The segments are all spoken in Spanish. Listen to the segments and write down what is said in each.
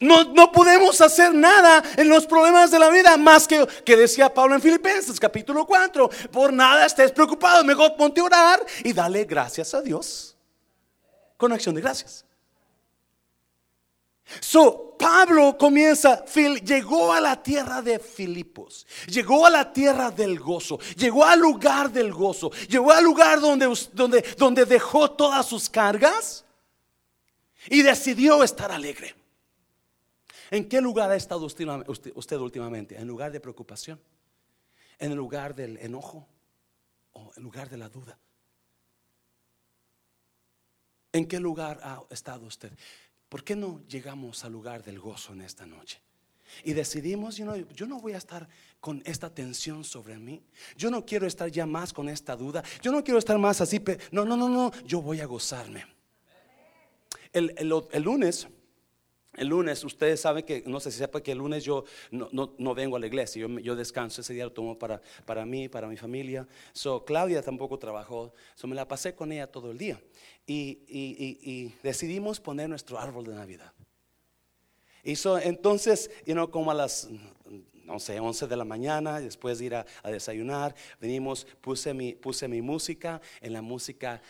No, no, podemos hacer nada en los problemas de la vida más que, que decía Pablo en Filipenses capítulo 4. Por nada estés preocupado, mejor ponte a orar y dale gracias a Dios con acción de gracias. So, Pablo comienza, llegó a la tierra de Filipos, llegó a la tierra del gozo, llegó al lugar del gozo, llegó al lugar donde, donde, donde dejó todas sus cargas y decidió estar alegre. ¿En qué lugar ha estado usted, últimamente? ¿En lugar de preocupación? ¿En el lugar del enojo? ¿O en lugar de la duda? ¿En qué lugar ha estado usted? ¿Por qué no llegamos al lugar del gozo en esta noche? Y decidimos, yo no voy a estar con esta tensión sobre mí. Yo no quiero estar ya más con esta duda. Yo no quiero estar más así. No, no, no, no. Yo voy a gozarme. El, lunes, el lunes, ustedes saben que, no sé si sepa que el lunes yo no, vengo a la iglesia, yo, descanso, ese día lo tomo para, para mí, para mi familia. So, Claudia tampoco trabajó, so, me la pasé con ella todo el día y, decidimos poner nuestro árbol de Navidad. Y entonces, you know, como a las, no sé, 11 de la mañana, después de ir a, desayunar, venimos, puse mi, puse mi música, en la música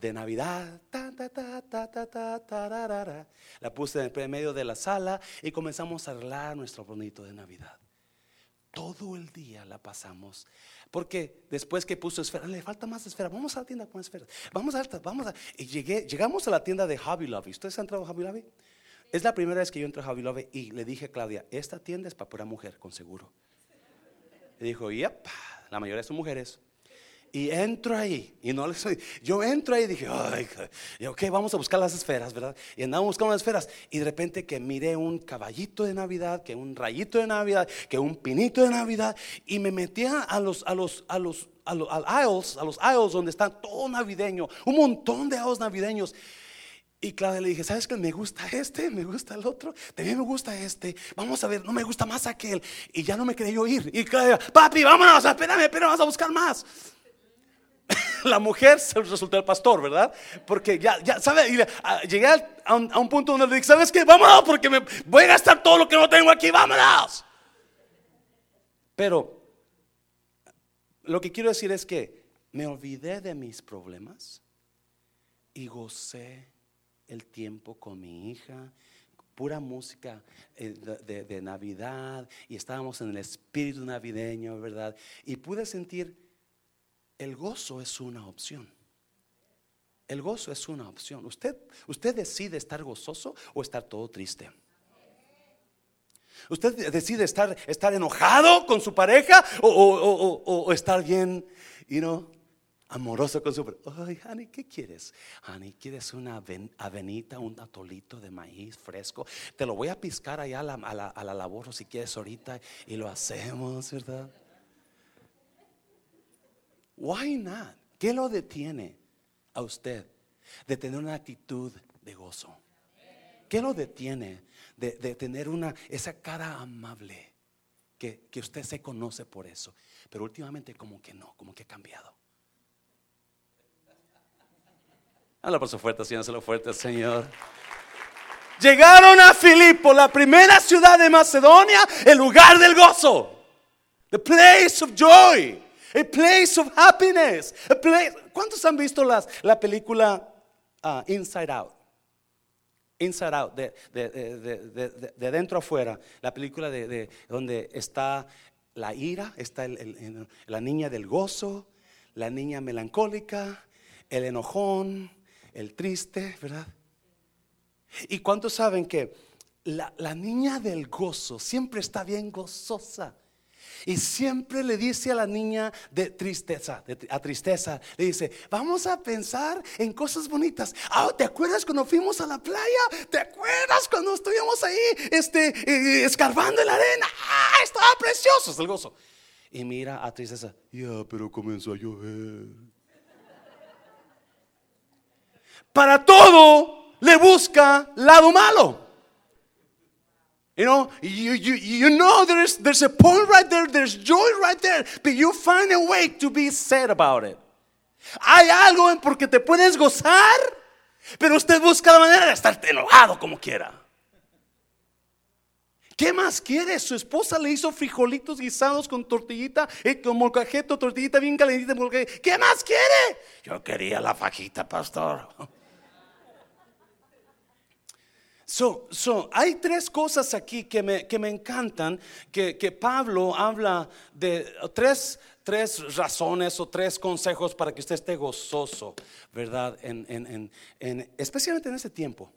de Navidad, la puse en el medio de la sala y comenzamos a arreglar nuestro bonito de Navidad. Todo el día la pasamos porque después que puso esfera, le falta más esfera. Vamos a la tienda con esferas. Vamos a, vamos a. Y llegué, llegamos a la tienda de Hobby Lobby. ¿Ustedes han entrado a Hobby Lobby? Es la primera vez que yo entro a Hobby Lobby y le dije a Claudia, esta tienda es para pura mujer, con seguro. Y dijo, yep, la mayoría son mujeres. Y entro ahí, y no le soy, yo entro ahí y dije, ay, ok, vamos a buscar las esferas, ¿verdad? Y andamos buscando las esferas, y de repente que miré un caballito de Navidad, que un rayito de Navidad, que un pinito de Navidad, y me metía a los, a los, a los, a los, aisles, a los aisles donde están todo navideño, un montón de aisles navideños. Y Claudia le dije, ¿sabes qué? Me gusta este, me gusta el otro, también me gusta este. Vamos a ver, no me gusta más aquel. Y ya no me quería yo ir. Y Claudia, papi, vámonos, espérame, pero vamos a buscar más. la mujer resultó el pastor, ¿verdad? Porque ya, ya, ¿sabe? Ah, llegué a un, punto donde le dije, ¿sabes qué? Vámonos, porque me voy a gastar todo lo que no tengo aquí, vámonos. Pero lo que quiero decir es que me olvidé de mis problemas y gocé el tiempo con mi hija, pura música eh, de, de Navidad y estábamos en el espíritu navideño, ¿verdad? Y pude sentir el gozo es una opción. El gozo es una opción. Usted, usted decide estar gozoso o estar todo triste. Usted decide estar, estar enojado con su pareja o, estar bien, you know, amoroso con su pareja. Ay, honey, ¿qué quieres? Honey, ¿quieres una avenita, un atolito de maíz fresco? Te lo voy a piscar allá a la, a la, labor si quieres ahorita y lo hacemos, ¿verdad? Why not? ¿Qué lo detiene a usted de tener una actitud de gozo? ¿Qué lo detiene de, tener una, esa cara amable que, que usted se conoce por eso? Pero últimamente como que no, como que ha cambiado. Habla por su fuerte, Señor, lo fuerte, Señor. Llegaron a Filipo, la primera ciudad de Macedonia, el lugar del gozo. The place of joy. A place of happiness. ¿Cuántos han visto la película uh, Inside Out? Inside Out, de, de, de, de, dentro afuera. La película de, donde está la ira, está la niña del gozo, la niña melancólica, el enojón, el triste, ¿verdad? ¿Y cuántos saben que la, la niña del gozo siempre está bien gozosa? Y siempre le dice a la niña de tristeza, a tristeza, le dice, vamos a pensar en cosas bonitas. Ah, ¿te acuerdas cuando fuimos a la playa? ¿Te acuerdas cuando estuvimos ahí, este, eh, escarbando en la arena? Ah, estaba precioso, es el gozo. Y mira a tristeza, ya, pero comenzó a llover. Para todo le busca lado malo. You know, you, you, you know there's, there's a point right there, there's joy right there, but you find a way to be sad about it. Hay algo en porque te puedes gozar, pero usted busca la manera de estarte enojado como quiera. ¿Qué más quiere? Su esposa le hizo frijolitos guisados con tortillita, eh, con molcajete, tortillita bien calentita. ¿Qué más quiere? Yo quería la fajita, pastor. So, so, hay tres cosas aquí que me, que me encantan, que, que, Pablo habla de tres, tres, razones o tres consejos para que usted esté gozoso, ¿verdad? En, en, en, especialmente en este tiempo.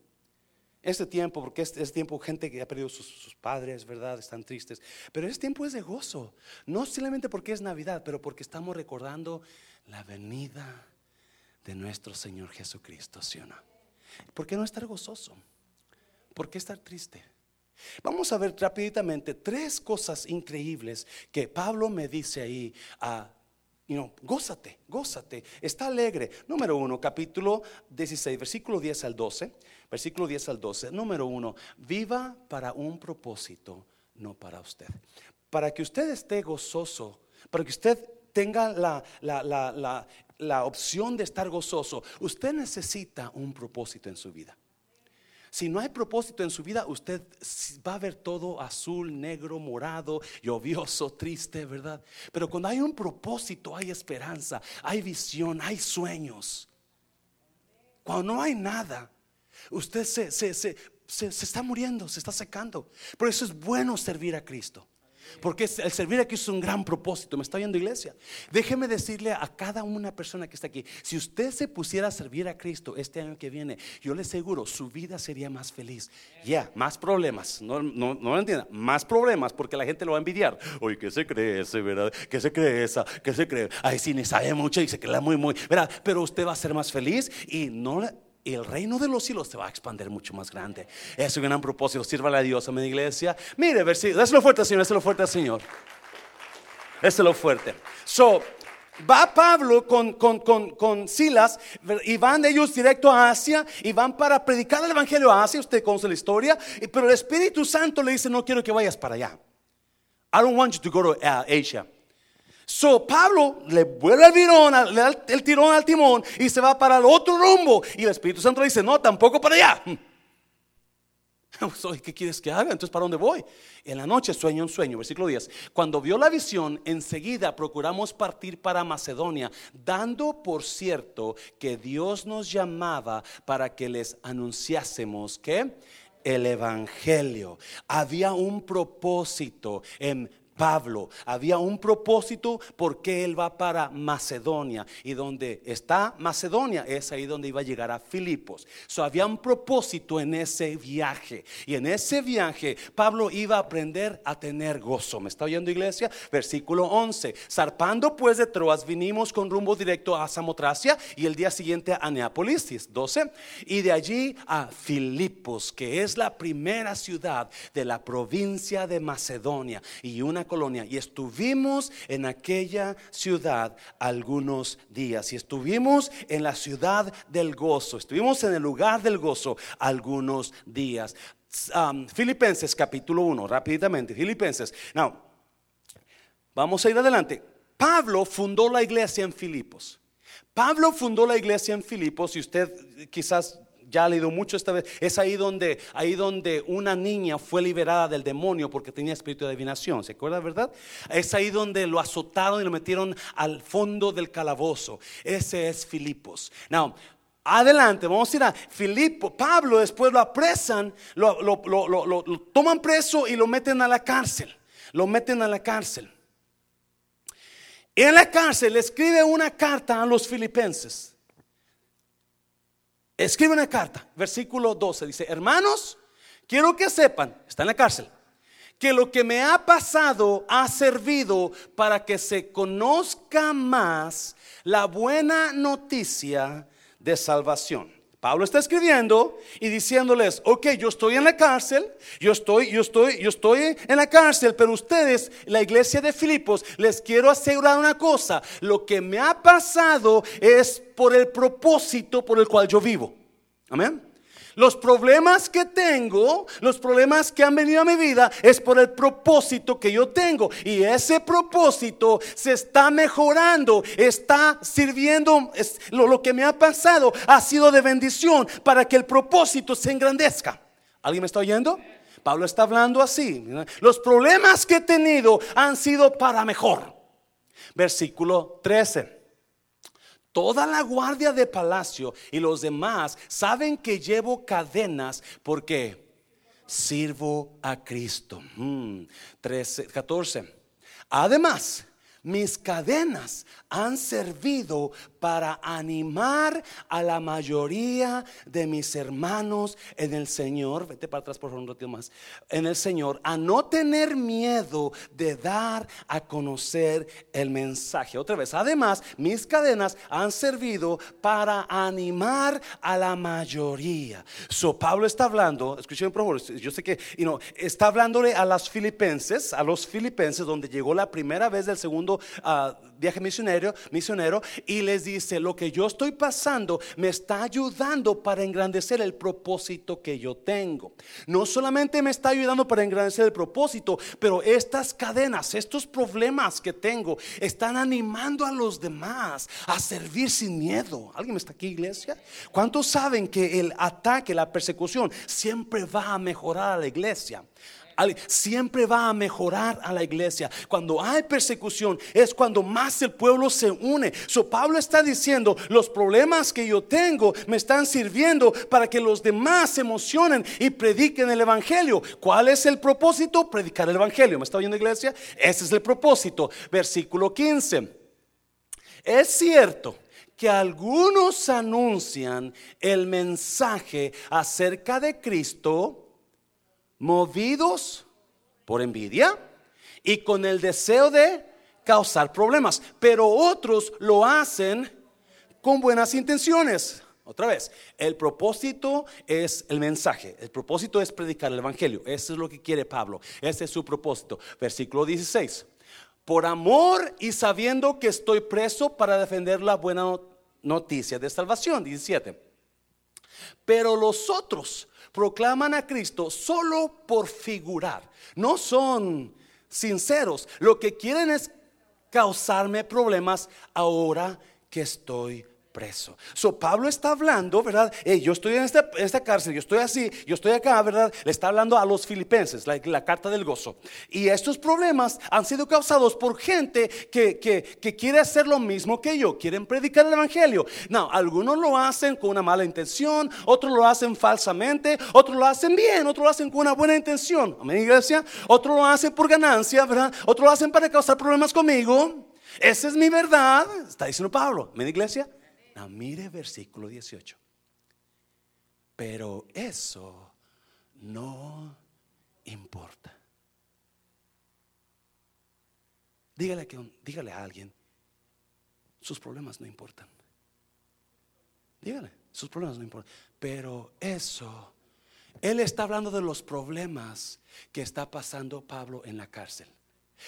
Este tiempo, porque es, es tiempo, gente que ha perdido sus, sus, padres, ¿verdad? Están tristes. Pero este tiempo es de gozo. No solamente porque es Navidad, pero porque estamos recordando la venida de nuestro Señor Jesucristo, ¿sí o no? ¿Por qué no estar gozoso? ¿Por qué estar triste? Vamos a ver rápidamente tres cosas increíbles que Pablo me dice ahí a You gózate, gózate, está alegre. Número uno, capítulo 16, versículo 10 al 12. Versículo 10 al 12. Número uno, viva para un propósito, no para usted. Para que usted esté gozoso, para que usted tenga la, la, la, la opción de estar gozoso, usted necesita un propósito en su vida. Si no hay propósito en su vida, usted va a ver todo azul, negro, morado, llovioso, triste, ¿verdad? Pero cuando hay un propósito, hay esperanza, hay visión, hay sueños. Cuando no hay nada, usted se, se, se, se está muriendo, se está secando. Por eso es bueno servir a Cristo. Porque el servir aquí es un gran propósito. ¿Me está viendo iglesia? Déjeme decirle a cada una persona que está aquí, si usted se pusiera a servir a Cristo este año que viene, yo le aseguro, su vida sería más feliz. Ya, más problemas. No, no, no lo entienda. Más problemas porque la gente lo va a envidiar. Oye, ¿qué se cree ese, verdad? ¿Qué se cree esa? ¿Qué se cree? Ay, sí, ni sabe mucho y se cree muy, muy, ¿verdad? Pero usted va a ser más feliz y no y el reino de los cielos se va a expandir mucho más grande. Es un gran propósito. Sírvale a Dios, mi iglesia. Mire, versículo. Déselo fuerte, Señor. Déselo fuerte, Señor. Déselo fuerte. So, va Pablo con, con, con, con, Silas y van ellos directo a Asia y van para predicar el evangelio a Asia. Usted conoce la historia. Pero el Espíritu Santo le dice: No quiero que vayas para allá. I don't want you to go to uh, Asia. So Pablo le vuelve el tirón, le da el tirón al timón y se va para el otro rumbo. Y el Espíritu Santo le dice, no, tampoco para allá. ¿Qué quieres que haga? Entonces, ¿para dónde voy? En la noche sueño un sueño, versículo 10. Cuando vio la visión, enseguida procuramos partir para Macedonia, dando por cierto que Dios nos llamaba para que les anunciásemos que el Evangelio. Había un propósito en Pablo. Había un propósito porque él va para Macedonia. Y donde está Macedonia es ahí donde iba a llegar a Filipos. So, había un propósito en ese viaje. Y en ese viaje Pablo iba a aprender a tener gozo. ¿Me está oyendo iglesia? Versículo 11. Zarpando pues de Troas vinimos con rumbo directo a Samotracia y el día siguiente a Neapolis. 12. Y de allí a Filipos, que es la primera ciudad de la provincia de Macedonia. Y una colonia y estuvimos en aquella ciudad algunos días y estuvimos en la ciudad del gozo, estuvimos en el lugar del gozo algunos días. Filipenses capítulo 1, rápidamente, Filipenses. Now, vamos a ir adelante. Pablo fundó la iglesia en Filipos. Pablo fundó la iglesia en Filipos y usted quizás ya ha leído mucho esta vez, es ahí donde, ahí donde una niña fue liberada del demonio porque tenía espíritu de adivinación, ¿se acuerda, verdad? Es ahí donde lo azotaron y lo metieron al fondo del calabozo. Ese es Filipos. Now, Adelante, vamos a ir a Filipo. Pablo después lo apresan, lo, lo, toman preso y lo meten a la cárcel. Lo meten a la cárcel. En la cárcel escribe una carta a los filipenses escribe una carta, versículo 12, dice, hermanos, quiero que sepan, está en la cárcel, que lo que me ha pasado ha servido para que se conozca más la buena noticia de salvación. Pablo está escribiendo y diciéndoles, ok, yo estoy en la cárcel, yo estoy, yo estoy, yo estoy en la cárcel, pero ustedes, la iglesia de Filipos, les quiero asegurar una cosa, lo que me ha pasado es por el propósito por el cual yo vivo. Amén. Los problemas que tengo, los problemas que han venido a mi vida es por el propósito que yo tengo. Y ese propósito se está mejorando, está sirviendo, lo, lo que me ha pasado ha sido de bendición para que el propósito se engrandezca. ¿Alguien me está oyendo? Pablo está hablando así. Los problemas que he tenido han sido para mejor. Versículo 13. Toda la guardia de palacio y los demás saben que llevo cadenas porque sirvo a Cristo. 13, mm, 14. Además, mis cadenas han servido para animar a la mayoría de mis hermanos en el Señor. Vete para atrás por favor un ratito más. En el Señor, a no tener miedo de dar a conocer el mensaje. Otra vez, además, mis cadenas han servido para animar a la mayoría. So, Pablo está hablando, escuchen por favor, yo sé que, y no, está hablándole a las filipenses, a los filipenses, donde llegó la primera vez del segundo uh, viaje misionero, misionero y les dice, lo que yo estoy pasando me está ayudando para engrandecer el propósito que yo tengo. No solamente me está ayudando para engrandecer el propósito, pero estas cadenas, estos problemas que tengo, están animando a los demás a servir sin miedo. ¿Alguien está aquí, iglesia? ¿Cuántos saben que el ataque, la persecución, siempre va a mejorar a la iglesia? Siempre va a mejorar a la iglesia. Cuando hay persecución es cuando más el pueblo se une. So Pablo está diciendo, los problemas que yo tengo me están sirviendo para que los demás se emocionen y prediquen el evangelio. ¿Cuál es el propósito? Predicar el evangelio. ¿Me está oyendo iglesia? Ese es el propósito. Versículo 15. Es cierto que algunos anuncian el mensaje acerca de Cristo movidos por envidia y con el deseo de causar problemas, pero otros lo hacen con buenas intenciones. Otra vez, el propósito es el mensaje, el propósito es predicar el Evangelio, eso es lo que quiere Pablo, ese es su propósito. Versículo 16, por amor y sabiendo que estoy preso para defender la buena noticia de salvación, 17. Pero los otros proclaman a Cristo solo por figurar. No son sinceros. Lo que quieren es causarme problemas ahora que estoy preso. So Pablo está hablando, ¿verdad? yo estoy en esta, cárcel, yo estoy así, yo estoy acá, ¿verdad? Le está hablando a los filipenses, la, carta del gozo. Y estos problemas han sido causados por gente que, que, quiere hacer lo mismo que yo, quieren predicar el evangelio. No, algunos lo hacen con una mala intención, otros lo hacen falsamente, otros lo hacen bien, otros lo hacen con una buena intención. Amén, iglesia. Otros lo hacen por ganancia, ¿verdad? Otros lo hacen para causar problemas conmigo. Esa es mi verdad, está diciendo Pablo. Amén, iglesia mire versículo 18. Pero eso no importa. Dígale, que, dígale a alguien, sus problemas no importan. Dígale, sus problemas no importan. Pero eso, él está hablando de los problemas que está pasando Pablo en la cárcel.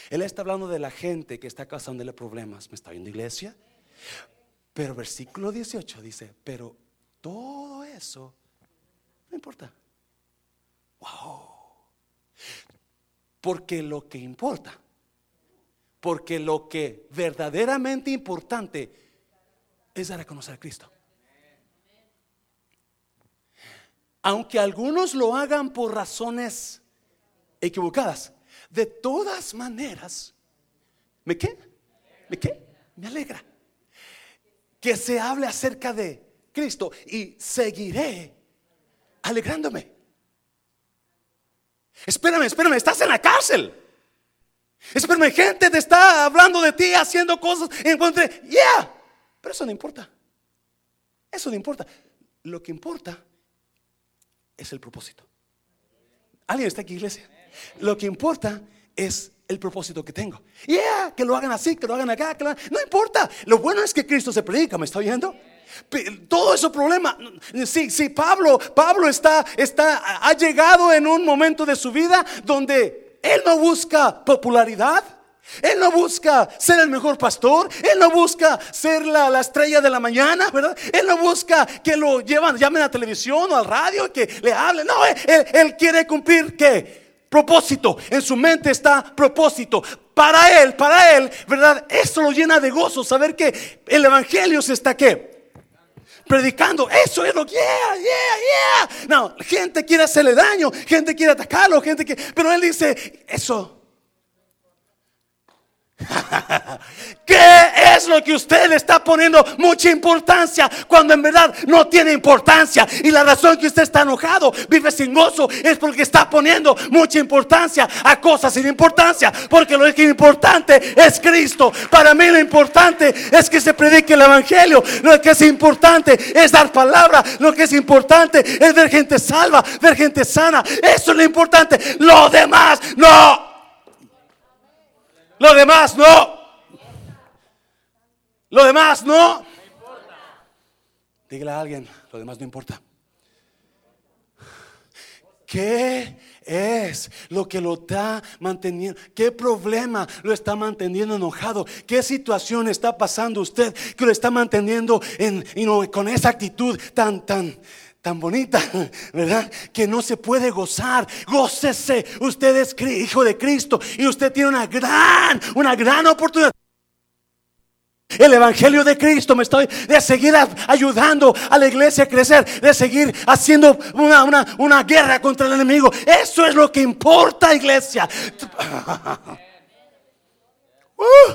Él está hablando de la gente que está causándole problemas. ¿Me está viendo iglesia? Pero versículo 18 dice, pero todo eso no importa. Wow. Porque lo que importa, porque lo que verdaderamente importante es dar a conocer a Cristo. Aunque algunos lo hagan por razones equivocadas, de todas maneras, ¿me qué? ¿Me qué? Me alegra que se hable acerca de Cristo y seguiré alegrándome. Espérame, espérame, estás en la cárcel. Espérame, gente te está hablando de ti, haciendo cosas en contra. Yeah, pero eso no importa. Eso no importa. Lo que importa es el propósito. ¿Alguien está aquí, iglesia? Lo que importa es el propósito que tengo. Yeah, que lo hagan así, que lo hagan acá, no importa. Lo bueno es que Cristo se predica, ¿me está oyendo? Todo ese problema, si, si Pablo, Pablo está, está, ha llegado en un momento de su vida donde él no busca popularidad. Él no busca ser el mejor pastor. Él no busca ser la, la, estrella de la mañana, ¿verdad? Él no busca que lo llevan, llamen a televisión o al radio, que le hablen. No, él, él quiere cumplir que propósito. En su mente está propósito. Para él, para él, ¿verdad? Esto lo llena de gozo. Saber que el Evangelio se está qué? predicando. Eso es lo que, yeah, yeah, yeah. No, gente quiere hacerle daño, gente quiere atacarlo, gente quiere, pero él dice, eso ¿Qué es lo que usted le está poniendo mucha importancia cuando en verdad no tiene importancia? Y la razón que usted está enojado, vive sin gozo, es porque está poniendo mucha importancia a cosas sin importancia. Porque lo que es importante es Cristo. Para mí lo importante es que se predique el Evangelio. Lo que es importante es dar palabra. Lo que es importante es ver gente salva, ver gente sana. Eso es lo importante. Lo demás, no. Lo demás no. Lo demás no. Dígale a alguien, lo demás no importa. ¿Qué es lo que lo está manteniendo? ¿Qué problema lo está manteniendo enojado? ¿Qué situación está pasando usted que lo está manteniendo en, con esa actitud tan, tan, tan bonita, ¿verdad? Que no se puede gozar. Gócese. Usted es hijo de Cristo y usted tiene una gran, una gran oportunidad. El Evangelio de Cristo me estoy de seguir ayudando a la iglesia a crecer, de seguir haciendo una, una guerra contra el enemigo. Eso es lo que importa, iglesia. Uh.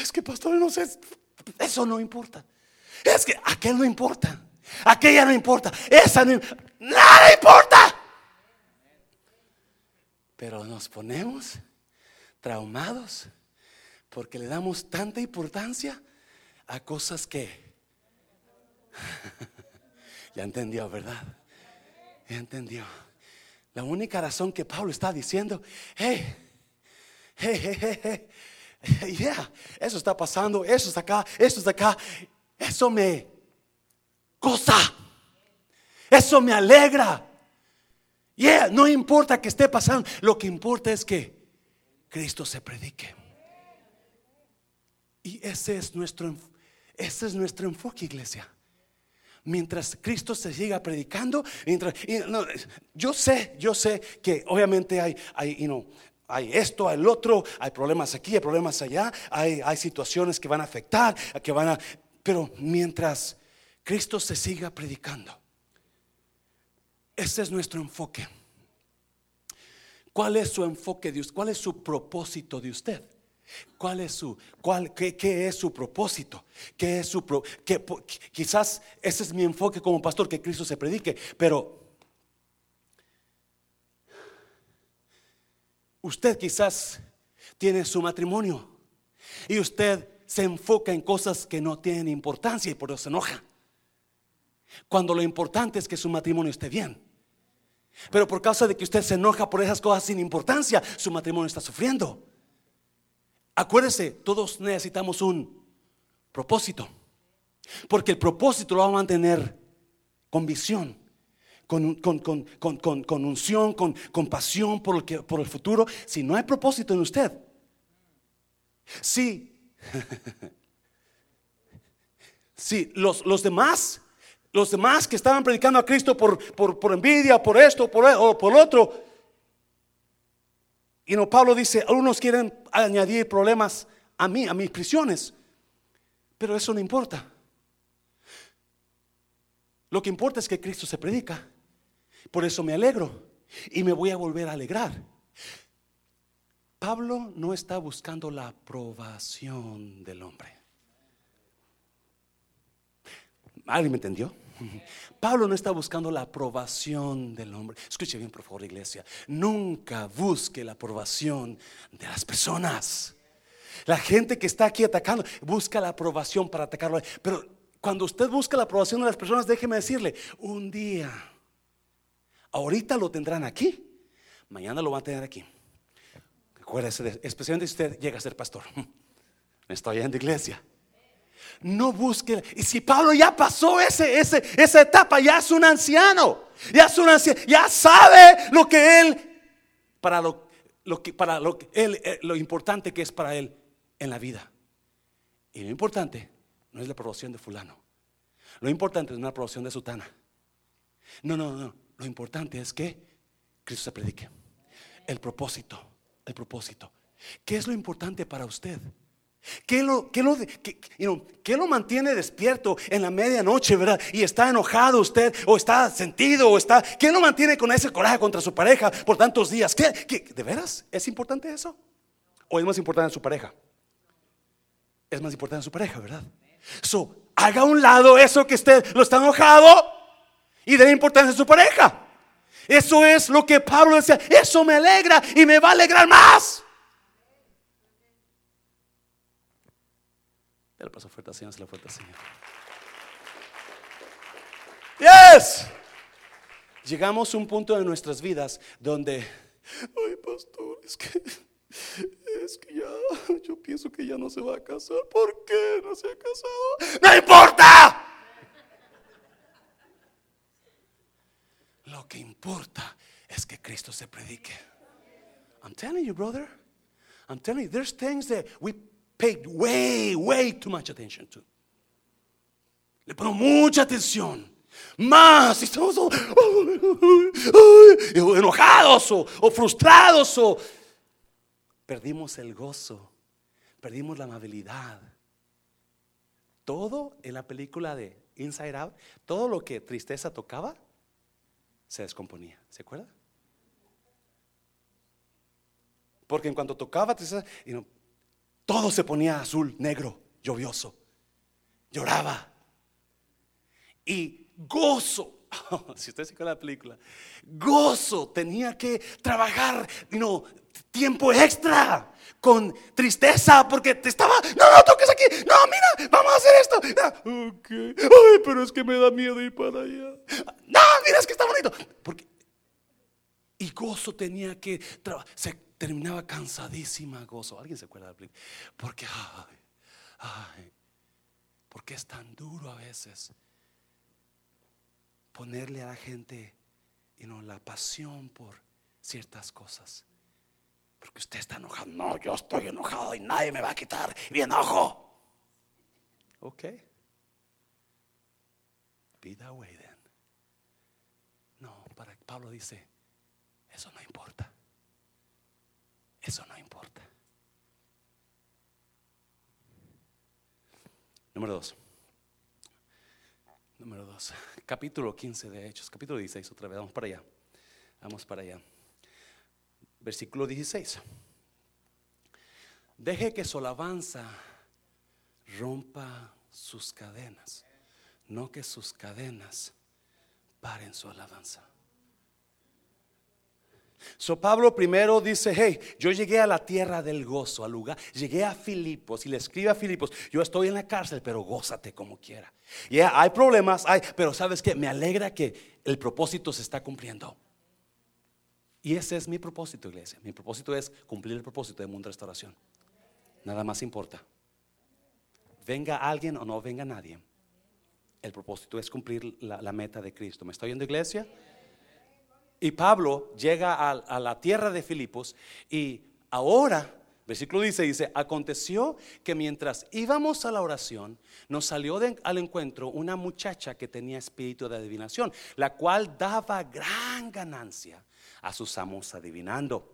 es que, pastor, no sé, eso no importa. Es que aquel no importa. Aquella no importa. Esa no Nada importa. Pero nos ponemos traumados porque le damos tanta importancia a cosas que... ya entendió, ¿verdad? Ya entendió. La única razón que Pablo está diciendo, hey, hey, hey, hey, hey, yeah, eso está pasando, eso está acá, eso está acá, eso me cosa. Eso me alegra. Yeah, no importa que esté pasando, lo que importa es que Cristo se predique. Y ese es nuestro ese es nuestro enfoque, iglesia. Mientras Cristo se siga predicando, mientras, yo sé, yo sé que obviamente hay, hay, hay esto, hay el otro, hay problemas aquí, hay problemas allá, hay, hay situaciones que van a afectar, que van a, pero mientras Cristo se siga predicando. Ese es nuestro enfoque. ¿Cuál es su enfoque de usted? ¿Cuál es su propósito de usted? ¿Cuál es su, cuál, qué, es su propósito? ¿Qué es su quizás ese es mi enfoque como pastor, que Cristo se predique, pero usted quizás tiene su matrimonio y usted se enfoca en cosas que no tienen importancia y por eso se enoja. Cuando lo importante es que su matrimonio esté bien. Pero por causa de que usted se enoja por esas cosas sin importancia, su matrimonio está sufriendo. Acuérdese, todos necesitamos un propósito. Porque el propósito lo va a mantener con visión, con, con, unción, con, pasión por el, que, por el futuro. Si no hay propósito en usted, sí, si los, los demás los demás que estaban predicando a Cristo por, por, envidia, por esto, por, e, o por otro. Y no, Pablo dice, algunos quieren añadir problemas a mí, a mis prisiones. Pero eso no importa. Lo que importa es que Cristo se predica. Por eso me alegro y me voy a volver a alegrar. Pablo no está buscando la aprobación del hombre. ¿Alguien me entendió? Pablo no está buscando la aprobación del hombre. Escuche bien, por favor, iglesia. Nunca busque la aprobación de las personas. La gente que está aquí atacando busca la aprobación para atacarlo. Pero cuando usted busca la aprobación de las personas, déjeme decirle, un día, ahorita lo tendrán aquí, mañana lo van a tener aquí. Acuérdese, especialmente si usted llega a ser pastor. Me estoy yendo iglesia. No busque. Y si Pablo ya pasó ese, ese, esa etapa, ya es un anciano. Ya es un. Ya sabe lo que él, para lo, lo que, para lo él, eh, lo importante que es para él en la vida. Y lo importante no es la aprobación de fulano. Lo importante es una aprobación de sutana. No, no, no. Lo importante es que Cristo se predique. El propósito, el propósito. ¿Qué es lo importante para usted? ¿Qué lo, qué, lo, qué, ¿Qué lo mantiene despierto en la medianoche, verdad? Y está enojado usted, o está sentido, o está. ¿Qué lo mantiene con ese coraje contra su pareja por tantos días? ¿Qué, qué, de veras? ¿Es importante eso? ¿O es más importante su pareja? Es más importante su pareja, ¿verdad? So, haga a un lado eso que usted lo está enojado y dé importancia a su pareja. Eso es lo que Pablo decía. Eso me alegra y me va a alegrar más. Fuerte Señor, se la fuerte Señor. Yes. Llegamos a un punto de nuestras vidas donde, ay pastor, es que, es que ya, yo pienso que ya no se va a casar. ¿Por qué no se ha casado? No importa. Lo que importa es que Cristo se predique. I'm telling you, brother. I'm telling you, there's things that we way, way too much attention to. Le pongo mucha atención. Más, y estamos enojados o, frustrados o perdimos el gozo, perdimos la amabilidad. Todo en la película de Inside Out, todo lo que tristeza tocaba, se descomponía. ¿Se acuerda? Porque en cuanto tocaba tristeza, todo se ponía azul, negro, lluvioso. Lloraba. Y gozo. si usted se la película, gozo tenía que trabajar, no, tiempo extra con tristeza porque te estaba, no, no toques aquí, no, mira, vamos a hacer esto. ok, ay, pero es que me da miedo ir para allá. No, mira, es que está bonito. Porque, y gozo tenía que trabajar, terminaba cansadísima gozo. ¿Alguien se acuerda de Porque, porque es tan duro a veces ponerle a la gente y no la pasión por ciertas cosas. Porque usted está enojado. No, yo estoy enojado y nadie me va a quitar mi enojo. Ok. Be that way then. No, para Pablo dice, eso no importa. Eso no importa. Número dos. Número dos. Capítulo 15 de Hechos. Capítulo 16 otra vez. Vamos para allá. Vamos para allá. Versículo 16. Deje que su alabanza rompa sus cadenas. No que sus cadenas paren su alabanza. So Pablo primero dice, hey, yo llegué a la tierra del gozo, al lugar, llegué a Filipos y le escribe a Filipos, yo estoy en la cárcel, pero gózate como quiera. Ya hay problemas, hay, pero sabes que me alegra que el propósito se está cumpliendo. Y ese es mi propósito, iglesia. Mi propósito es cumplir el propósito de Mundo Restauración. Nada más importa. Venga alguien o no venga nadie. El propósito es cumplir la, meta de Cristo. ¿Me estoy oyendo, iglesia? Y Pablo llega a, la tierra de Filipos y ahora, versículo dice, dice, aconteció que mientras íbamos a la oración, nos salió al encuentro una muchacha que tenía espíritu de adivinación, la cual daba gran ganancia a sus amos adivinando.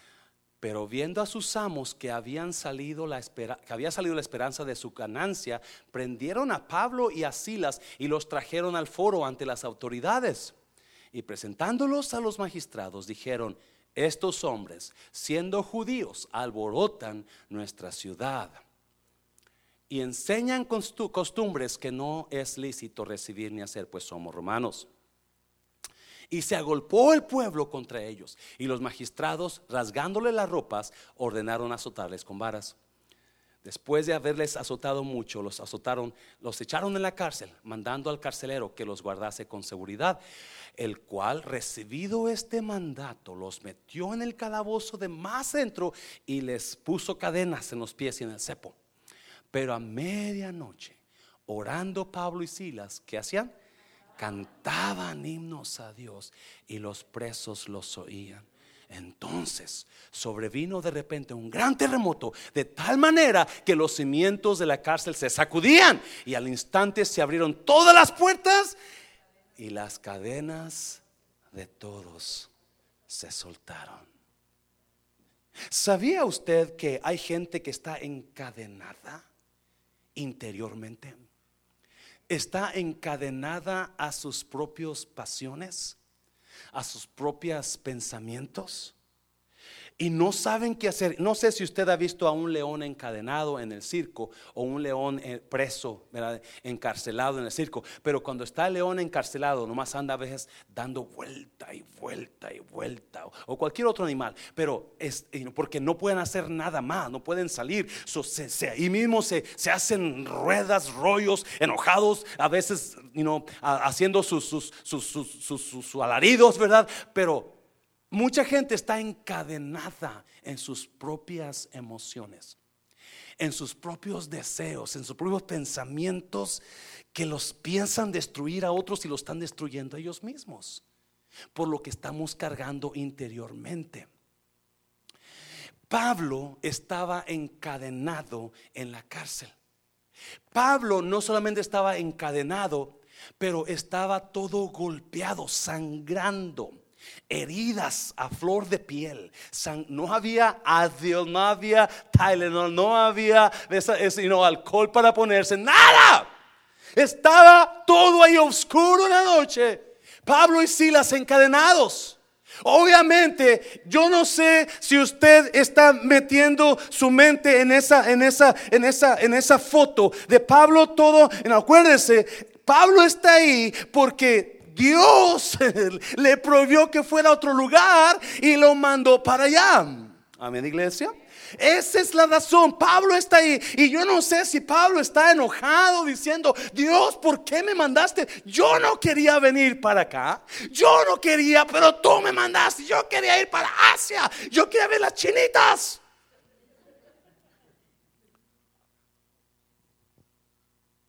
Pero viendo a sus amos que, habían salido la que había salido la esperanza de su ganancia, prendieron a Pablo y a Silas y los trajeron al foro ante las autoridades. Y presentándolos a los magistrados, dijeron, estos hombres, siendo judíos, alborotan nuestra ciudad y enseñan costumbres que no es lícito recibir ni hacer, pues somos romanos. Y se agolpó el pueblo contra ellos. Y los magistrados, rasgándole las ropas, ordenaron azotarles con varas. Después de haberles azotado mucho, los azotaron, los echaron en la cárcel, mandando al carcelero que los guardase con seguridad, el cual, recibido este mandato, los metió en el calabozo de más dentro y les puso cadenas en los pies y en el cepo. Pero a medianoche orando Pablo y Silas, ¿qué hacían? Cantaban himnos a Dios y los presos los oían. Entonces sobrevino de repente un gran terremoto, de tal manera que los cimientos de la cárcel se sacudían y al instante se abrieron todas las puertas y las cadenas de todos se soltaron. ¿Sabía usted que hay gente que está encadenada interiormente? Está encadenada a sus propias pasiones, a sus propios pensamientos y no saben qué hacer. No sé si usted ha visto a un león encadenado en el circo o un león eh, preso, encarcelado en el circo, pero cuando está el león encarcelado, nomás anda a veces dando vuelta y vuelta y vuelta, o, cualquier otro animal, pero es porque no pueden hacer nada más, no pueden salir, ahí mismo se, hacen ruedas, rollos, enojados, a veces haciendo sus, sus, sus, sus alaridos, ¿verdad? Pero Mucha gente está encadenada en sus propias emociones, en sus propios deseos, en sus propios pensamientos que los piensan destruir a otros y los están destruyendo a ellos mismos, por lo que estamos cargando interiormente. Pablo estaba encadenado en la cárcel. Pablo no solamente estaba encadenado, pero estaba todo golpeado, sangrando heridas a flor de piel. no había Advil, no había Tylenol, no había alcohol para ponerse, nada. Estaba todo ahí oscuro en la noche. Pablo y Silas encadenados. Obviamente, yo no sé si usted está metiendo su mente en esa, en esa, en esa, en esa foto de Pablo todo. Acuérdese, Pablo está ahí porque Dios le prohibió que fuera a otro lugar y lo mandó para allá. Amén, iglesia. Esa es la razón. Pablo está ahí. Y yo no sé si Pablo está enojado diciendo, Dios, ¿por qué me mandaste? Yo no quería venir para acá. Yo no quería, pero tú me mandaste. Yo quería ir para Asia. Yo quería ver las chinitas.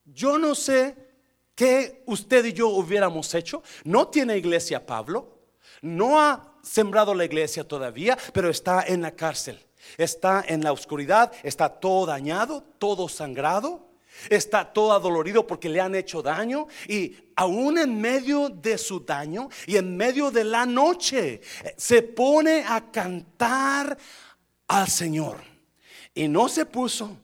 Yo no sé ¿Qué usted y yo hubiéramos hecho? No tiene iglesia Pablo, no ha sembrado la iglesia todavía, pero está en la cárcel, está en la oscuridad, está todo dañado, todo sangrado, está todo adolorido porque le han hecho daño y aún en medio de su daño y en medio de la noche se pone a cantar al Señor y no se puso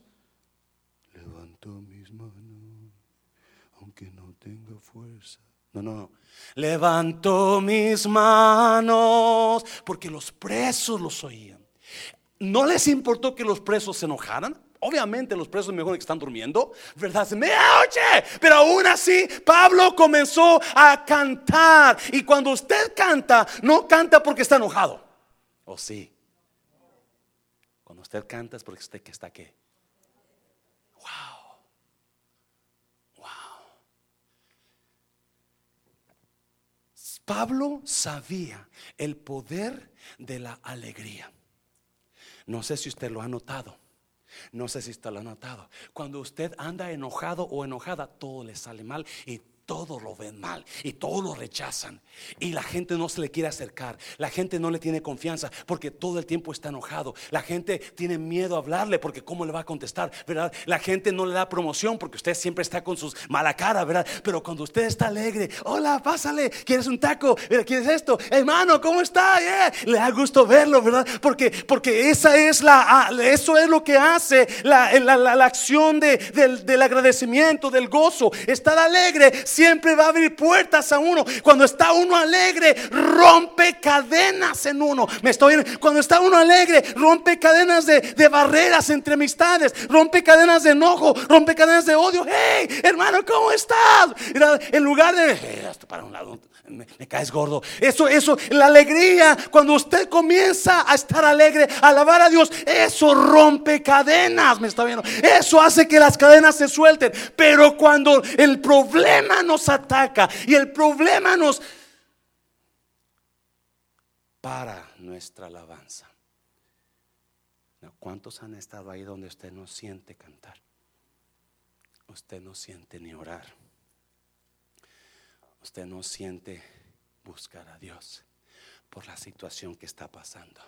No, no, mis manos porque los presos los oían. ¿No les importó que los presos se enojaran? Obviamente los presos mejor que están durmiendo, ¿verdad? oye, pero aún así Pablo comenzó a cantar. Y cuando usted canta, no canta porque está enojado. ¿O sí? Cuando usted canta es porque usted que está aquí. Pablo sabía el poder de la alegría. No sé si usted lo ha notado. No sé si usted lo ha notado. Cuando usted anda enojado o enojada, todo le sale mal y todo lo ven mal y todo lo rechazan. Y la gente no se le quiere acercar. La gente no le tiene confianza porque todo el tiempo está enojado. La gente tiene miedo a hablarle porque cómo le va a contestar, ¿verdad? La gente no le da promoción porque usted siempre está con sus mala cara, ¿verdad? Pero cuando usted está alegre, hola, pásale, ¿quieres un taco? ¿Quieres esto? Hermano, ¿cómo está? Le da gusto verlo, ¿verdad? Porque, porque esa es la, ah, eso es lo que hace la, la, acción de, del, del agradecimiento, del gozo. Estar alegre siempre va a abrir puertas a uno. Cuando está uno alegre, rompe cadenas en uno. Me estoy cuando está uno alegre, rompe cadenas de, barreras entre amistades, rompe cadenas de enojo, rompe cadenas de odio. Hey, hermano, ¿cómo estás? En lugar de para un lado, me, caes gordo. Eso, eso, la alegría, cuando usted comienza a estar alegre, a alabar a Dios, eso rompe cadenas. Me está viendo. Eso hace que las cadenas se suelten. Pero cuando el problema nos ataca y el problema nos para nuestra alabanza. ¿Cuántos han estado ahí donde usted no siente cantar? usted no siente ni orar. Usted no siente buscar a Dios por la situación que está pasando.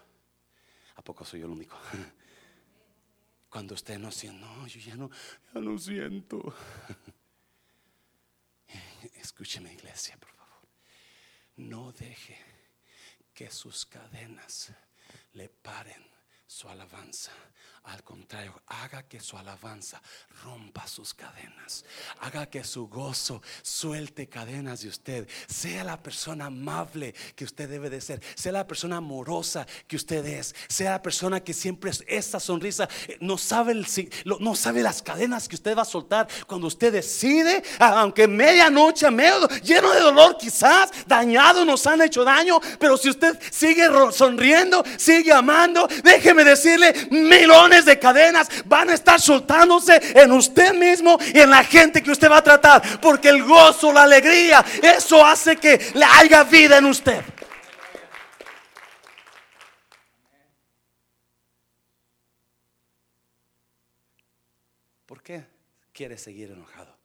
¿A poco soy yo el único? Cuando usted no siente, no, yo ya no, ya no siento. Escúcheme iglesia, por favor. No deje que sus cadenas le paren su alabanza. Al contrario, haga que su alabanza rompa sus cadenas. Haga que su gozo suelte cadenas de usted. Sea la persona amable que usted debe de ser. Sea la persona amorosa que usted es. Sea la persona que siempre es esta sonrisa. No sabe, no sabe las cadenas que usted va a soltar cuando usted decide, aunque medianoche, medio, lleno de dolor quizás, dañado, nos han hecho daño. Pero si usted sigue sonriendo, sigue amando, déjeme decirle, de cadenas van a estar soltándose en usted mismo y en la gente que usted va a tratar. Porque el gozo, la alegría, eso hace que le haya vida en usted. ¿Por qué quiere seguir enojado?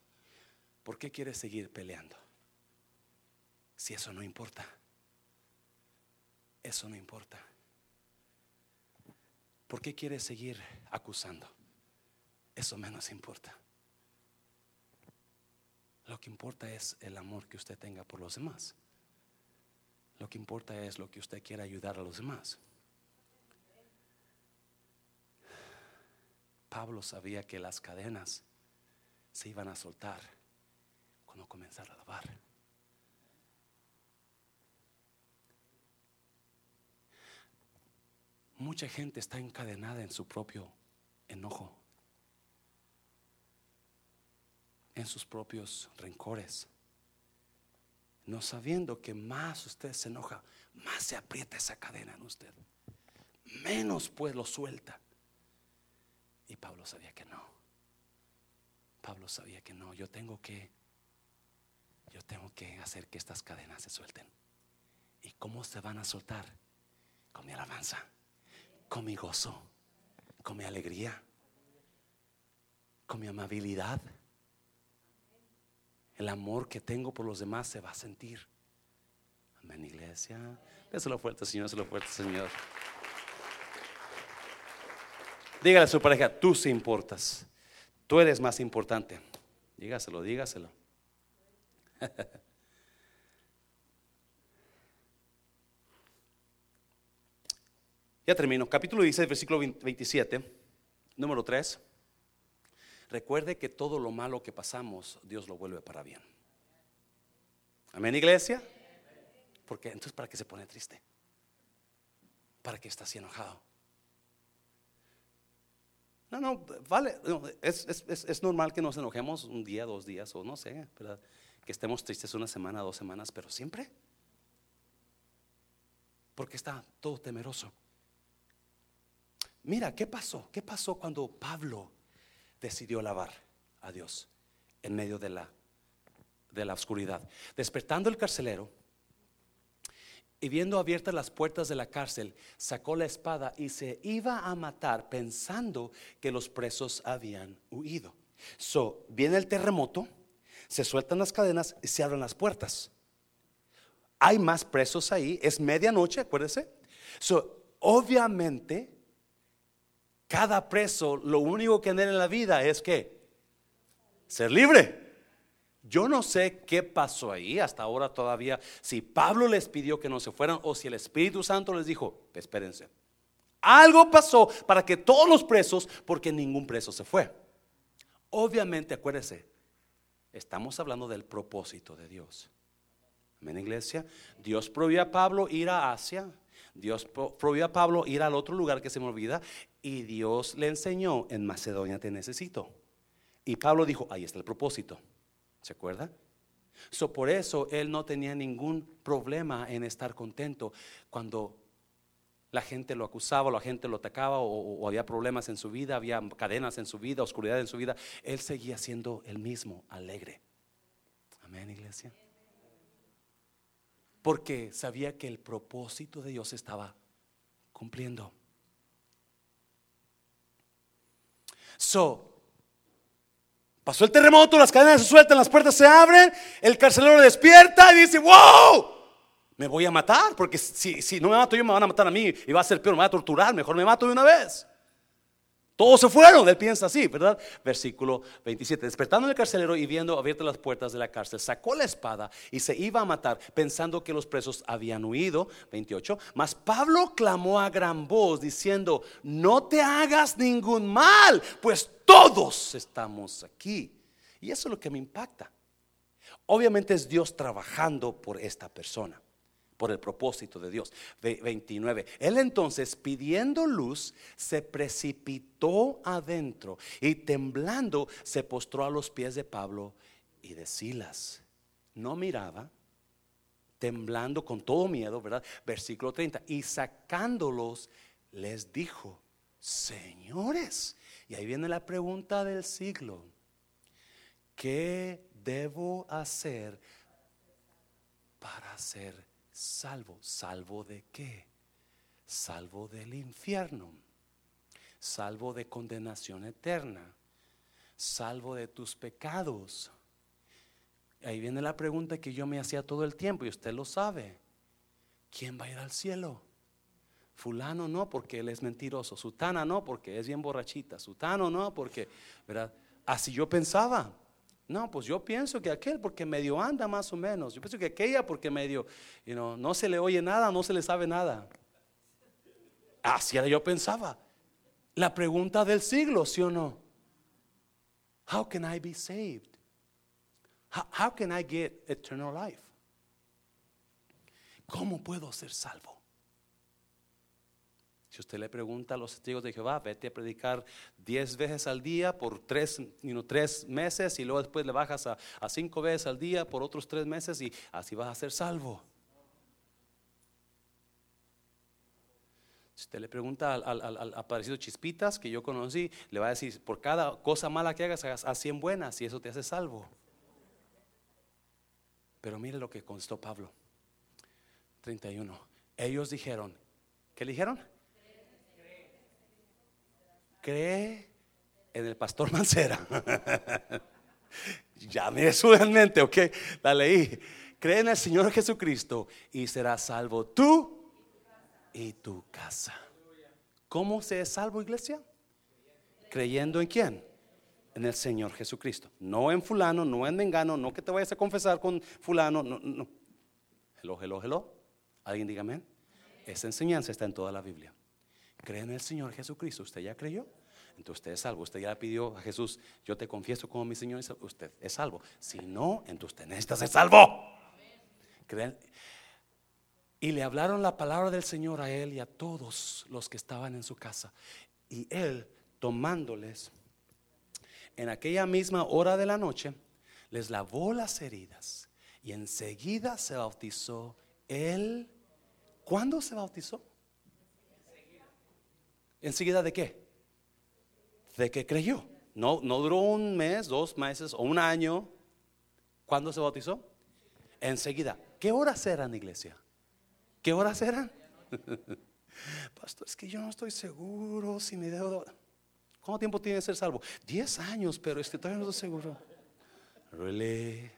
¿Por qué quiere seguir peleando? Si eso no importa. Eso no importa. ¿Por qué quiere seguir acusando? Eso menos importa. Lo que importa es el amor que usted tenga por los demás. Lo que importa es lo que usted quiera ayudar a los demás. Pablo sabía que las cadenas se iban a soltar cuando comenzara a lavar. Mucha gente está encadenada en su propio enojo, en sus propios rencores, no sabiendo que más usted se enoja, más se aprieta esa cadena en usted, menos pues lo suelta. Y Pablo sabía que no. Pablo sabía que no, yo tengo que yo tengo que hacer que estas cadenas se suelten. ¿Y cómo se van a soltar? Con mi alabanza con mi gozo, con mi alegría, con mi amabilidad. El amor que tengo por los demás se va a sentir. Amén, iglesia. Déselo fuerte, Señor, déselo fuerte, Señor. Dígale a su pareja, tú sí importas. Tú eres más importante. Dígaselo, dígaselo. Ya termino. Capítulo 16, versículo 27, número 3. Recuerde que todo lo malo que pasamos, Dios lo vuelve para bien. Amén, iglesia. Porque entonces, ¿para qué se pone triste? ¿Para qué está así enojado? No, no, vale. es, normal que nos enojemos un día, dos días, o no sé, que estemos tristes una semana, dos semanas, pero siempre. Porque está todo temeroso. Mira, ¿qué pasó? ¿Qué pasó cuando Pablo decidió alabar a Dios en medio de la, de la oscuridad? Despertando el carcelero y viendo abiertas las puertas de la cárcel, sacó la espada y se iba a matar pensando que los presos habían huido. So, viene el terremoto, se sueltan las cadenas y se abren las puertas. Hay más presos ahí, es medianoche, acuérdese. So, obviamente cada preso lo único que tiene en la vida es que ser libre. Yo no sé qué pasó ahí hasta ahora todavía, si Pablo les pidió que no se fueran o si el Espíritu Santo les dijo, espérense. Algo pasó para que todos los presos, porque ningún preso se fue. Obviamente, acuérdese, estamos hablando del propósito de Dios. Amén, iglesia. Dios prohibió a Pablo ir a Asia. Dios prohibió a Pablo ir al otro lugar que se me olvida y Dios le enseñó, en Macedonia te necesito. Y Pablo dijo, ahí está el propósito. ¿Se acuerda? So, por eso él no tenía ningún problema en estar contento cuando la gente lo acusaba, la gente lo atacaba o, había problemas en su vida, había cadenas en su vida, oscuridad en su vida. Él seguía siendo el mismo, alegre. Amén, iglesia. Porque sabía que el propósito de Dios estaba cumpliendo. So, Pasó el terremoto, las cadenas se sueltan, las puertas se abren, el carcelero despierta y dice, wow, me voy a matar, porque si, si no me mato yo me van a matar a mí y va a ser peor, me va a torturar, mejor me mato de una vez. Todos se fueron, él piensa así, ¿verdad? Versículo 27. Despertando el carcelero y viendo abiertas las puertas de la cárcel, sacó la espada y se iba a matar, pensando que los presos habían huido. 28. Mas Pablo clamó a gran voz, diciendo: No te hagas ningún mal, pues todos estamos aquí. Y eso es lo que me impacta. Obviamente es Dios trabajando por esta persona por el propósito de Dios. 29. Él entonces, pidiendo luz, se precipitó adentro y temblando se postró a los pies de Pablo y de Silas. No miraba, temblando con todo miedo, ¿verdad? Versículo 30. Y sacándolos, les dijo, señores, y ahí viene la pregunta del siglo, ¿qué debo hacer para ser salvo. ¿Salvo de qué? Salvo del infierno. Salvo de condenación eterna. Salvo de tus pecados. Ahí viene la pregunta que yo me hacía todo el tiempo y usted lo sabe. ¿Quién va a ir al cielo? Fulano no, porque él es mentiroso. Sutana no, porque es bien borrachita. Sutano no, porque, ¿verdad? Así yo pensaba. No, pues yo pienso que aquel porque medio anda más o menos. Yo pienso que aquella porque medio, you no se le oye nada, no se le sabe nada. Así era yo pensaba. La pregunta del siglo, ¿sí o no? How can I be saved? how can I get eternal life? ¿Cómo puedo ser salvo? Si usted le pregunta a los testigos de Jehová, vete a predicar diez veces al día por tres, tres meses y luego después le bajas a, cinco veces al día por otros tres meses y así vas a ser salvo. Si usted le pregunta al, al, aparecido Chispitas que yo conocí, le va a decir, por cada cosa mala que hagas, hagas a 100 buenas y eso te hace salvo. Pero mire lo que constó Pablo. 31. Ellos dijeron, ¿qué le dijeron? Cree en el pastor Mancera. ya me eso en mente, ok, la leí. Cree en el Señor Jesucristo y serás salvo tú y tu casa. ¿Cómo se es salvo, iglesia? Creyendo en quién? En el Señor Jesucristo. No en fulano, no en mengano, no que te vayas a confesar con fulano, no, no. Hello, hello, hello. ¿Alguien dígame? Esa enseñanza está en toda la Biblia cree en el Señor Jesucristo, ¿usted ya creyó? Entonces usted es salvo. Usted ya pidió a Jesús, yo te confieso como mi Señor, usted es salvo. Si no, entonces usted necesita ser salvo. Y le hablaron la palabra del Señor a él y a todos los que estaban en su casa. Y él, tomándoles, en aquella misma hora de la noche, les lavó las heridas y enseguida se bautizó él. ¿Cuándo se bautizó? ¿Enseguida de qué? De que creyó. No, no duró un mes, dos meses o un año. ¿Cuándo se bautizó? Enseguida. ¿Qué horas eran, iglesia? ¿Qué horas eran? Pastor, es que yo no estoy seguro si me debo. ¿Cuánto tiempo tiene que ser salvo? Diez años, pero este todavía no estoy seguro. Really?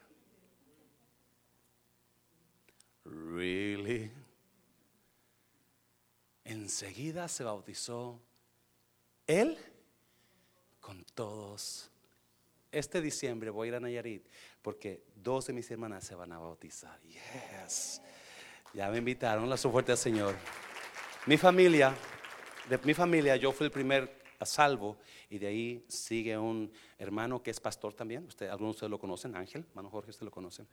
Really? Enseguida se bautizó él con todos. Este diciembre voy a ir a Nayarit porque dos de mis hermanas se van a bautizar. Yes. Ya me invitaron, la su fuerte al Señor. Mi familia, de mi familia, yo fui el primer a salvo y de ahí sigue un hermano que es pastor también. Usted, algunos de ustedes lo conocen, Ángel, hermano Jorge, usted lo conoce.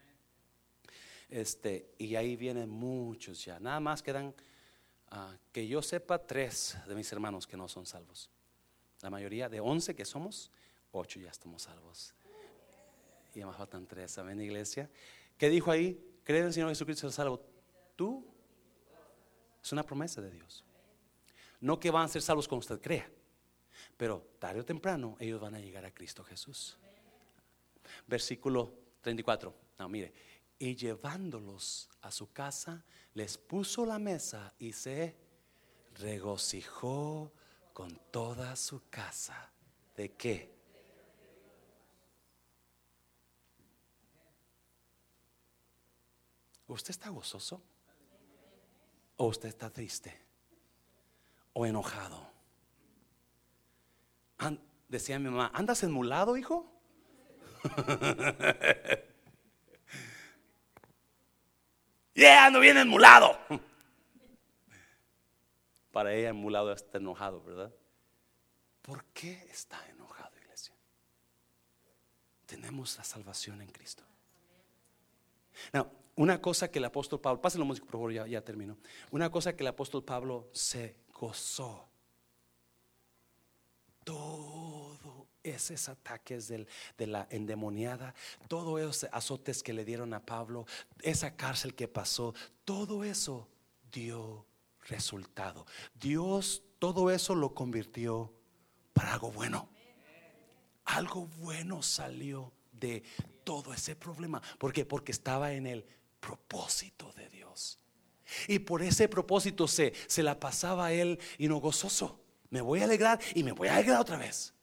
Este, y ahí vienen muchos ya. Nada más quedan Ah, que yo sepa tres de mis hermanos que no son salvos. La mayoría de once que somos, ocho ya estamos salvos. Y me faltan tres, amén, iglesia. ¿Qué dijo ahí? Cree en el Señor Jesucristo es salvo. Tú es una promesa de Dios. No que van a ser salvos como usted crea, pero tarde o temprano ellos van a llegar a Cristo Jesús. Versículo 34. No, mire, y llevándolos a su casa, les puso la mesa y se regocijó con toda su casa. ¿De qué? ¿Usted está gozoso? ¿O usted está triste? ¿O enojado? decía mi mamá, ¿andas enmulado, hijo? yeah, ando bien enmulado. Para ella, enmulado está enojado, ¿verdad? ¿Por qué está enojado, iglesia? Tenemos la salvación en Cristo. Now, una cosa que el apóstol Pablo, pásenlo músico, por favor, ya, ya termino. Una cosa que el apóstol Pablo se gozó. Todo esos ataques de la endemoniada, todos esos azotes que le dieron a Pablo, esa cárcel que pasó, todo eso dio resultado. Dios todo eso lo convirtió para algo bueno. Algo bueno salió de todo ese problema. ¿Por qué? Porque estaba en el propósito de Dios. Y por ese propósito se, se la pasaba él y no gozoso. Me voy a alegrar y me voy a alegrar otra vez.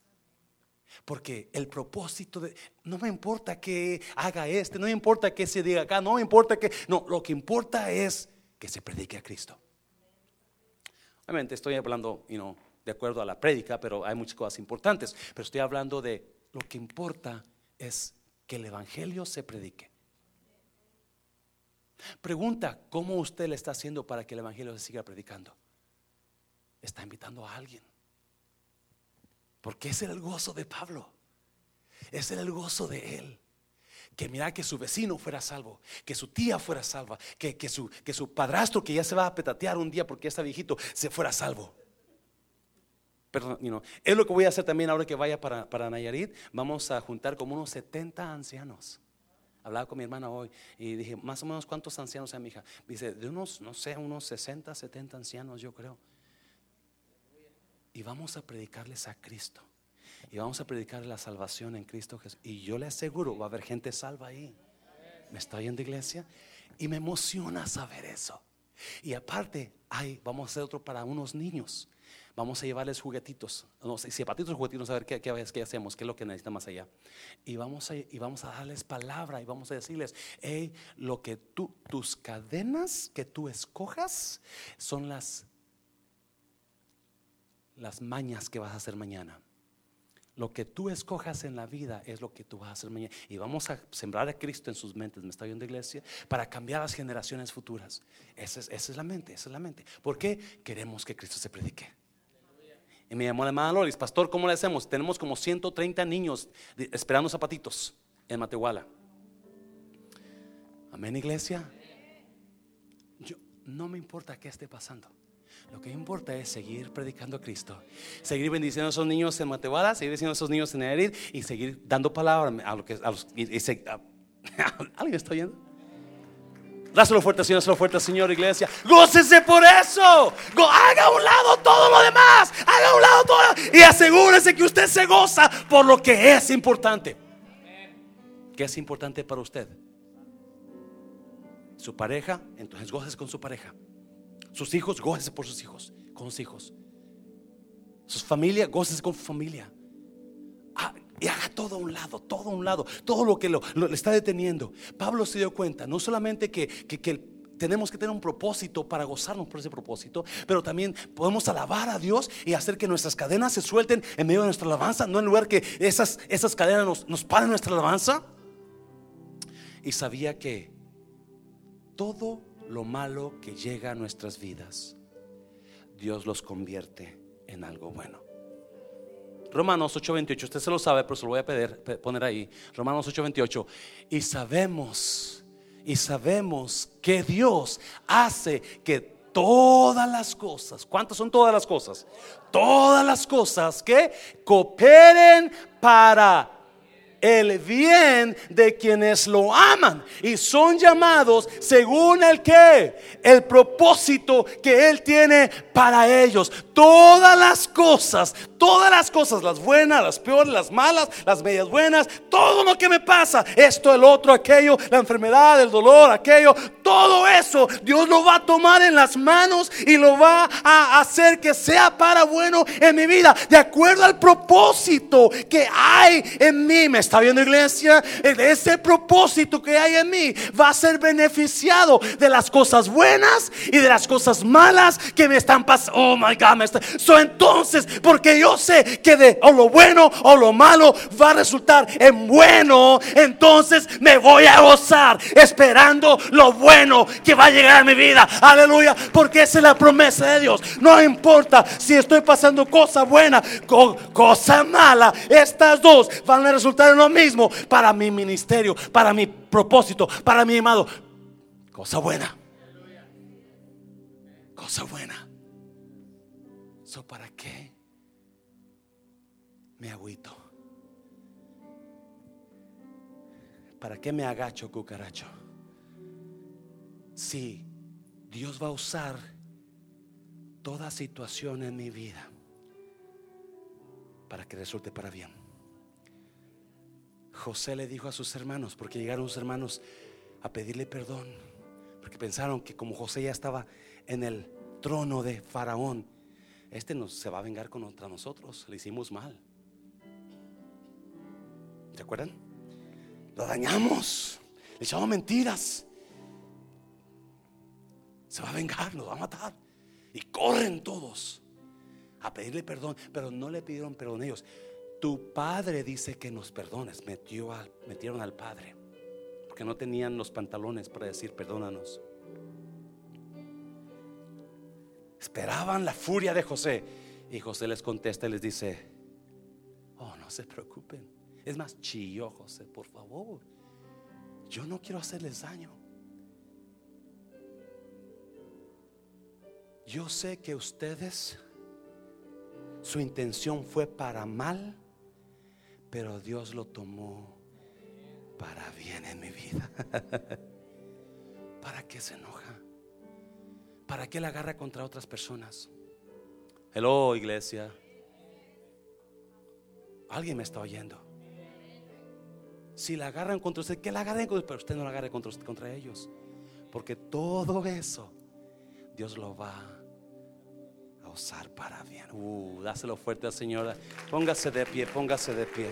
Porque el propósito de, no me importa que haga este, no me importa que se diga acá, no me importa que, no, lo que importa es que se predique a Cristo. Obviamente estoy hablando, you know, de acuerdo a la prédica, pero hay muchas cosas importantes. Pero estoy hablando de lo que importa es que el Evangelio se predique. Pregunta, ¿cómo usted le está haciendo para que el Evangelio se siga predicando? Está invitando a alguien. Porque ese era el gozo de Pablo. Ese era el gozo de él. Que mira que su vecino fuera salvo, que su tía fuera salva, que, que, su, que su padrastro que ya se va a petatear un día porque ya está viejito, se fuera salvo. Perdón, es lo que voy a hacer también ahora que vaya para, para Nayarit. Vamos a juntar como unos 70 ancianos. Hablaba con mi hermana hoy y dije, más o menos cuántos ancianos hay mi hija. Dice, de unos, no sé, unos 60, 70 ancianos, yo creo. Y vamos a predicarles a Cristo. Y vamos a predicar la salvación en Cristo Jesús. Y yo le aseguro, va a haber gente salva ahí. ¿Me está oyendo iglesia? Y me emociona saber eso. Y aparte, hay, vamos a hacer otro para unos niños. Vamos a llevarles juguetitos, no sé, zapatitos juguetitos, a ver qué, qué, qué, hacemos, qué es lo que necesita más allá. Y vamos, a, y vamos a darles palabra y vamos a decirles, hey, lo que tú, tus cadenas que tú escojas son las, las mañas que vas a hacer mañana. Lo que tú escojas en la vida es lo que tú vas a hacer mañana. Y vamos a sembrar a Cristo en sus mentes, me está viendo iglesia, para cambiar las generaciones futuras. Esa es, esa es la mente, esa es la mente. ¿Por qué? Queremos que Cristo se predique. Y me llamó la hermana Loris, pastor, ¿cómo le hacemos? Tenemos como 130 niños esperando zapatitos en Matehuala. Amén, iglesia. Yo, no me importa qué esté pasando. Lo que importa es seguir predicando a Cristo, seguir bendiciendo a esos niños en Matehuala, seguir bendiciendo a esos niños en Herid y seguir dando palabra a lo que los, ¿Alguien está oyendo? Dáselo fuerte, Señor, dáselo fuerte, Señor, iglesia. Gócese por eso. haga a un lado todo lo demás. Haga a un lado todo. Y asegúrese que usted se goza por lo que es importante. ¿Qué es importante para usted? Su pareja, entonces gócese con su pareja. Sus hijos, gócese por sus hijos, con sus hijos. Su familia, gócese con su familia. Ah, y haga todo a un lado, todo a un lado, todo lo que lo, le está deteniendo. Pablo se dio cuenta, no solamente que, tenemos que tener un propósito para gozarnos por ese propósito, pero también podemos alabar a Dios y hacer que nuestras cadenas se suelten en medio de nuestra alabanza, no en lugar que esas, esas cadenas nos, nos paren nuestra alabanza. Y sabía que todo lo malo que llega a nuestras vidas, Dios los convierte en algo bueno. Romanos 8:28, usted se lo sabe, pero se lo voy a pedir, poner ahí. Romanos 8:28. Y sabemos, y sabemos que Dios hace que todas las cosas, ¿cuántas son todas las cosas? Todas las cosas que cooperen para el bien de quienes lo aman y son llamados según el que, el propósito que Él tiene para ellos. Todas las cosas, todas las cosas, las buenas, las peores, las malas, las medias buenas, todo lo que me pasa, esto, el otro, aquello, la enfermedad, el dolor, aquello, todo eso Dios lo va a tomar en las manos y lo va a hacer que sea para bueno en mi vida, de acuerdo al propósito que hay en mí. ¿Me está viendo iglesia? Ese propósito que hay en mí va a ser beneficiado de las cosas buenas y de las cosas malas que me están pasando. Oh my God, me está... so, entonces, porque yo sé que de o lo bueno o lo malo va a resultar en bueno, entonces me voy a gozar esperando lo bueno que va a llegar a mi vida. Aleluya, porque esa es la promesa de Dios. No importa si estoy pasando cosa buena o cosa mala, estas dos van a resultar en lo mismo para mi ministerio, para mi propósito, para mi amado. Cosa buena. Cosa buena. So, ¿Para qué me agüito? ¿Para qué me agacho, cucaracho? Si Dios va a usar toda situación en mi vida para que resulte para bien. José le dijo a sus hermanos, porque llegaron sus hermanos a pedirle perdón, porque pensaron que como José ya estaba en el trono de Faraón, este nos, se va a vengar contra nosotros, le hicimos mal. ¿Se acuerdan? Lo dañamos, le echamos mentiras. Se va a vengar, nos va a matar. Y corren todos a pedirle perdón, pero no le pidieron perdón ellos. Tu padre dice que nos perdones. Metió metieron al padre porque no tenían los pantalones para decir perdónanos. Esperaban la furia de José. Y José les contesta y les dice, oh, no se preocupen. Es más, chilló José, por favor. Yo no quiero hacerles daño. Yo sé que ustedes, su intención fue para mal, pero Dios lo tomó para bien en mi vida. ¿Para qué se enoja? ¿Para qué la agarra contra otras personas? Hello, iglesia. Alguien me está oyendo. Si la agarran contra usted, que la agarren contra pero usted no la agarre contra, contra ellos. Porque todo eso Dios lo va usar para bien. Uh, dáselo fuerte al Señor. Póngase de pie, póngase de pie.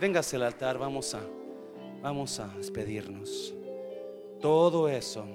Véngase al altar, vamos a vamos a despedirnos. Todo eso